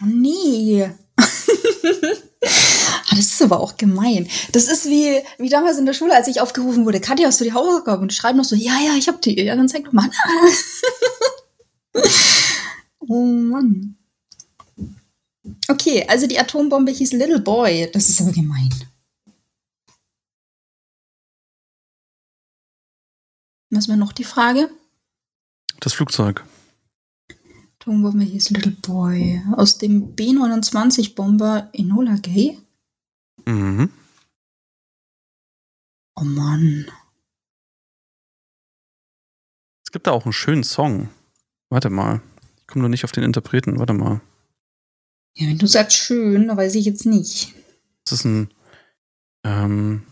Oh nee. [laughs] Ah, das ist aber auch gemein. Das ist wie, wie damals in der Schule, als ich aufgerufen wurde, Katja, hast du die Hausaufgaben? Und die schreiben noch so, ja, ja, ich hab die. Ja, dann zeig doch mal. oh Mann. Okay, also die Atombombe hieß Little Boy. Das ist aber gemein. Was war noch die Frage? Das Flugzeug. Atombombe hieß Little Boy. Aus dem B-29-Bomber Enola Gay? Mhm. Oh Mann. Es gibt da auch einen schönen Song. Warte mal. Ich komme nur nicht auf den Interpreten. Warte mal. Ja, wenn du sagst schön, dann weiß ich jetzt nicht. Das ist ein. Ähm,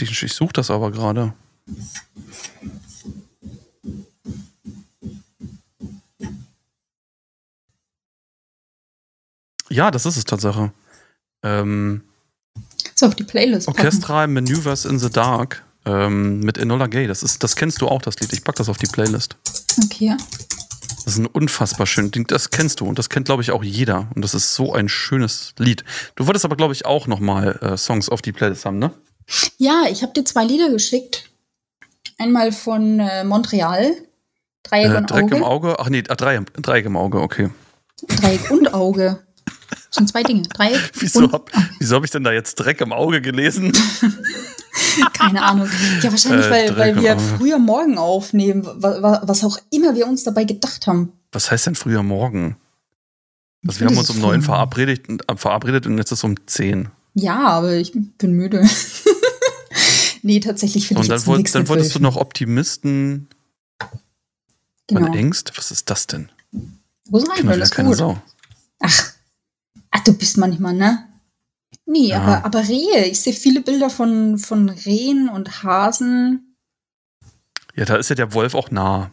ich, suche das aber gerade. Ja, das ist es Tatsache. Ähm, so auf die Playlist. Orchestral Maneuvers in the Dark ähm, mit Enola Gay. Das, ist, das kennst du auch, das Lied. Ich pack das auf die Playlist. Okay. Das ist ein unfassbar schönes Ding. Das kennst du und das kennt, glaube ich, auch jeder. Und das ist so ein schönes Lied. Du wolltest aber, glaube ich, auch noch mal äh, Songs auf die Playlist haben, ne? Ja, ich habe dir zwei Lieder geschickt. Einmal von äh, Montreal. Dreieck äh, und Dreieck Auge. im Auge. Ach nee, ah, Dreieck, Dreieck im Auge, okay. Dreieck und Auge. Das sind zwei Dinge. Dreieck. [laughs] wieso habe hab ich denn da jetzt Dreck im Auge gelesen? [laughs] [laughs] Keine Ahnung. Ja, wahrscheinlich, äh, weil, weil wir früher morgen aufnehmen, was auch immer wir uns dabei gedacht haben. Was heißt denn früher morgen? Also wir haben uns um neun verabredet, verabredet und jetzt ist es um zehn. Ja, aber ich bin müde. [laughs] nee, tatsächlich finde ich Und dann, jetzt wollt, nichts dann wolltest du noch Optimisten genau. und Ängst? Was ist das denn? Wo will, ja ist keine. Sau. Ach. Ach, du bist manchmal, ne? Nee, Ja. aber, aber Rehe. Ich sehe viele Bilder von, von Rehen und Hasen. Ja, da ist ja der Wolf auch nah.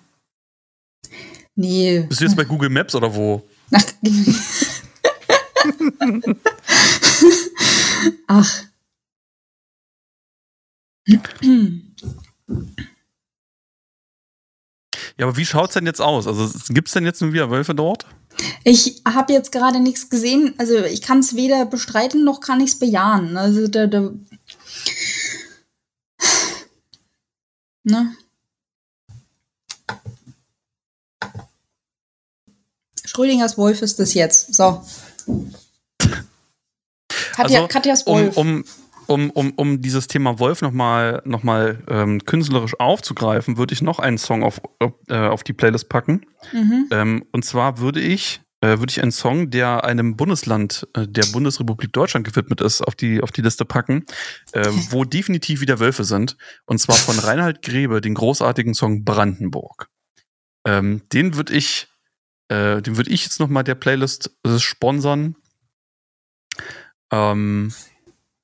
Nee. Bist du jetzt bei Google Maps oder wo? Ach. [laughs] Ach. [clears throat] Ja, aber wie schaut's denn jetzt aus? Also gibt's denn jetzt nun wieder Wölfe dort? Ich habe jetzt gerade nichts gesehen. Also ich kann es weder bestreiten noch kann ich es bejahen. Also da, da ne? Schrödingers Wolf ist das jetzt. So. [laughs] Katja, Also, Katjas Wolf. um, um, um, um dieses Thema Wolf nochmal noch mal, ähm, künstlerisch aufzugreifen, würde ich noch einen Song auf, auf, äh, auf die Playlist packen. mhm. Ähm, und zwar würde ich, äh, würde ich einen Song, der einem Bundesland äh, der Bundesrepublik Deutschland gewidmet ist, auf die, auf die Liste packen, äh, wo definitiv wieder Wölfe sind. Und zwar von Reinhard Grebe, den großartigen Song Brandenburg. Ähm, den würde ich, äh, den würde ich jetzt nochmal der Playlist äh, sponsern. Ähm,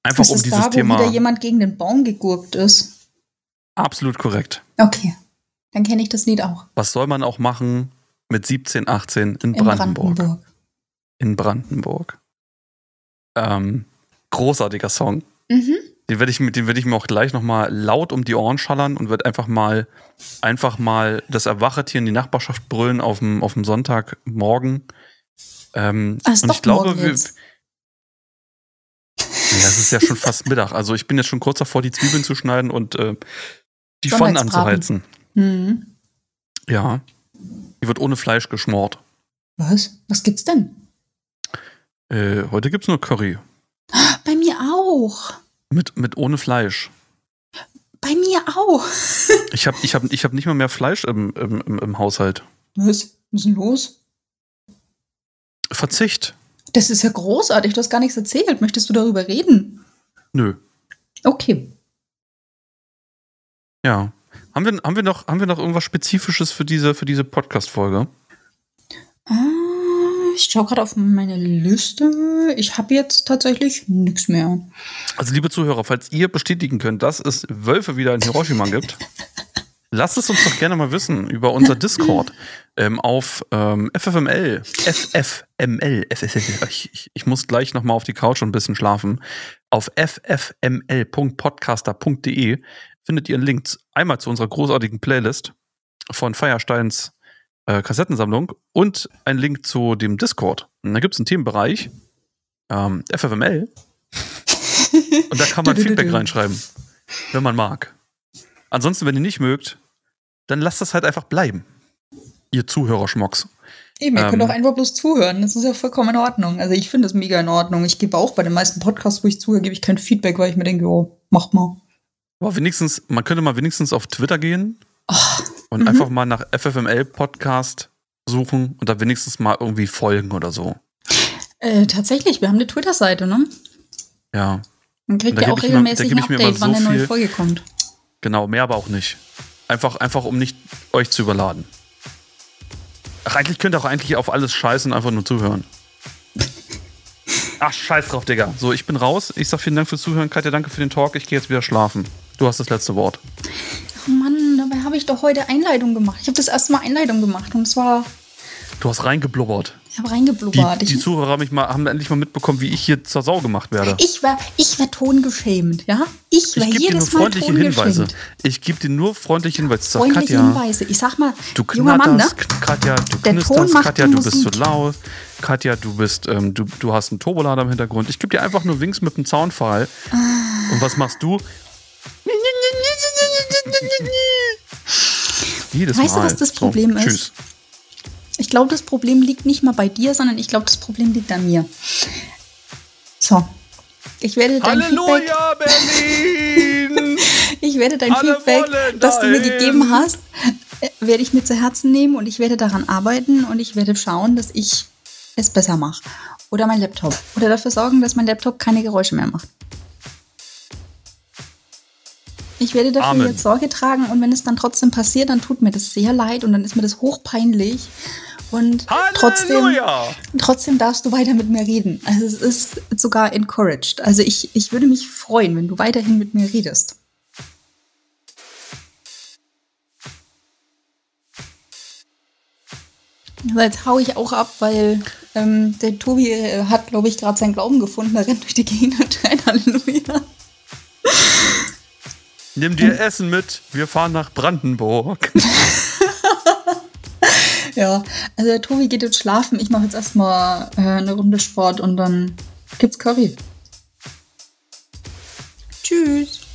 einfach ist um es dieses da, wo Thema. wieder jemand gegen den Baum gegurkt ist? Absolut korrekt. Okay. Dann kenne ich das Lied auch. Was soll man auch machen mit 17, 18 in In Brandenburg? Brandenburg. in Brandenburg. Ähm, großartiger Song. Mhm. Den werde ich, den werde ich mir auch gleich nochmal laut um die Ohren schallern und werde einfach mal, einfach mal das Erwachetier in die Nachbarschaft brüllen auf dem, auf dem Sonntagmorgen. Ähm, ist und doch ich glaube, wir, jetzt. Ja, es ist ja schon fast [laughs] Mittag. Also ich bin jetzt schon kurz davor, die Zwiebeln zu schneiden und äh, die Pfannen Sonntagsbraten. anzuheizen. Mhm. Ja. Die wird ohne Fleisch geschmort. Was? Was gibt's denn? Äh, heute gibt's nur Curry. Bei mir auch. Mit, mit ohne Fleisch. Bei mir auch. [laughs] Ich habe ich hab, ich hab nicht mal mehr Fleisch im, im, im, im Haushalt. Was? Was ist denn los? Verzicht. Das ist ja großartig. Du hast gar nichts erzählt. Möchtest du darüber reden? Nö. Okay. Ja. Haben wir, haben wir, noch, haben wir noch irgendwas Spezifisches für diese, für diese Podcast-Folge? Ah, ich schaue gerade auf meine Liste. Ich habe jetzt tatsächlich nichts mehr. Also, liebe Zuhörer, falls ihr bestätigen könnt, dass es Wölfe wieder in Hiroshima gibt, [laughs] lasst es uns doch gerne mal wissen über unser Discord ähm, auf ähm, FFML. FFML. FFML. Ich, ich, ich muss gleich noch mal auf die Couch und ein bisschen schlafen. Auf ffml.podcaster.de findet ihr einen Link einmal zu unserer großartigen Playlist von Feiersteins äh, Kassettensammlung und einen Link zu dem Discord. Und da gibt es einen Themenbereich, ähm, FFML. Und da kann man [laughs] Feedback reinschreiben, wenn man mag. Ansonsten, wenn ihr nicht mögt, dann lasst das halt einfach bleiben. Ihr Zuhörerschmocks. Eben, ihr könnt Ähm. auch einfach bloß zuhören. Das ist ja vollkommen in Ordnung. Also ich finde das mega in Ordnung. Ich gebe auch bei den meisten Podcasts, wo ich zuhöre, gebe ich kein Feedback, weil ich mir denke, oh, macht mal. Aber wenigstens, man könnte mal wenigstens auf Twitter gehen Oh, und Mhm. einfach mal nach FFML Podcast suchen und da wenigstens mal irgendwie folgen oder so. äh, tatsächlich, wir haben eine Twitter-Seite, ne? Ja, Dann kriegt ihr auch regelmäßig ein Update, immer wann so eine neue Folge kommt. genau, mehr aber auch nicht. Einfach, einfach um nicht euch zu überladen. Ach, eigentlich könnt ihr auch eigentlich auf alles scheißen und einfach nur zuhören. Ach, scheiß drauf, Digga. So, ich bin raus. Ich sag vielen Dank fürs Zuhören. Katja, danke für den Talk. Ich gehe jetzt wieder schlafen. Du hast das letzte Wort. Oh Mann, dabei habe ich doch heute Einleitung gemacht. Ich habe das erste Mal Einleitung gemacht und zwar, Du hast reingeblubbert. Ich habe Die, reingeblubbert. die Ich, Zuhörer haben, mich mal, haben endlich mal mitbekommen, wie ich hier zur Sau gemacht werde. ich war, ich war tongeschämt, ja? Ich war Ich gebe dir nur jedes Mal freundliche Hinweise. Ich gebe dir nur freundliche Hinweise. Sag, Freundliche Katja, Hinweise. Ich sag mal, du junger Mann, ne? Katja, du Der knisterst, Katja, die du bist zu Musik. laut. Katja, du bist, ähm, du, du hast einen Turbolader im Hintergrund. Ich gebe dir einfach nur Winks mit dem Zaunpfahl. Ah. Und was machst du? Jedes Weißt du, Mal. was das So, Problem ist? Tschüss. Ich glaube, das Problem liegt nicht mal bei dir, sondern ich glaube, das Problem liegt an mir. So. Ich werde dein Feedback, Halleluja, Berlin! [laughs] ich werde dein Alle Feedback, das du mir gegeben hast, äh, werde ich mir zu Herzen nehmen und ich werde daran arbeiten und ich werde schauen, dass ich es besser mache. Oder mein Laptop. Oder dafür sorgen, dass mein Laptop keine Geräusche mehr macht. Ich werde dafür Amen. jetzt Sorge tragen und wenn es dann trotzdem passiert, dann tut mir das sehr leid und dann ist mir das hochpeinlich. Und trotzdem, Halleluja! trotzdem darfst du weiter mit mir reden. Also es ist sogar encouraged. Also ich, ich würde mich freuen, wenn du weiterhin mit mir redest. Jetzt hau ich auch ab, weil ähm, der Tobi äh, hat, glaube ich, gerade seinen Glauben gefunden. Er rennt durch die Gegend und schreit Halleluja. Nimm dir Essen mit, wir fahren nach Brandenburg. [laughs] Ja, also der Tobi geht jetzt schlafen. Ich mache jetzt erstmal äh, eine Runde Sport und dann gibt's Curry. Tschüss.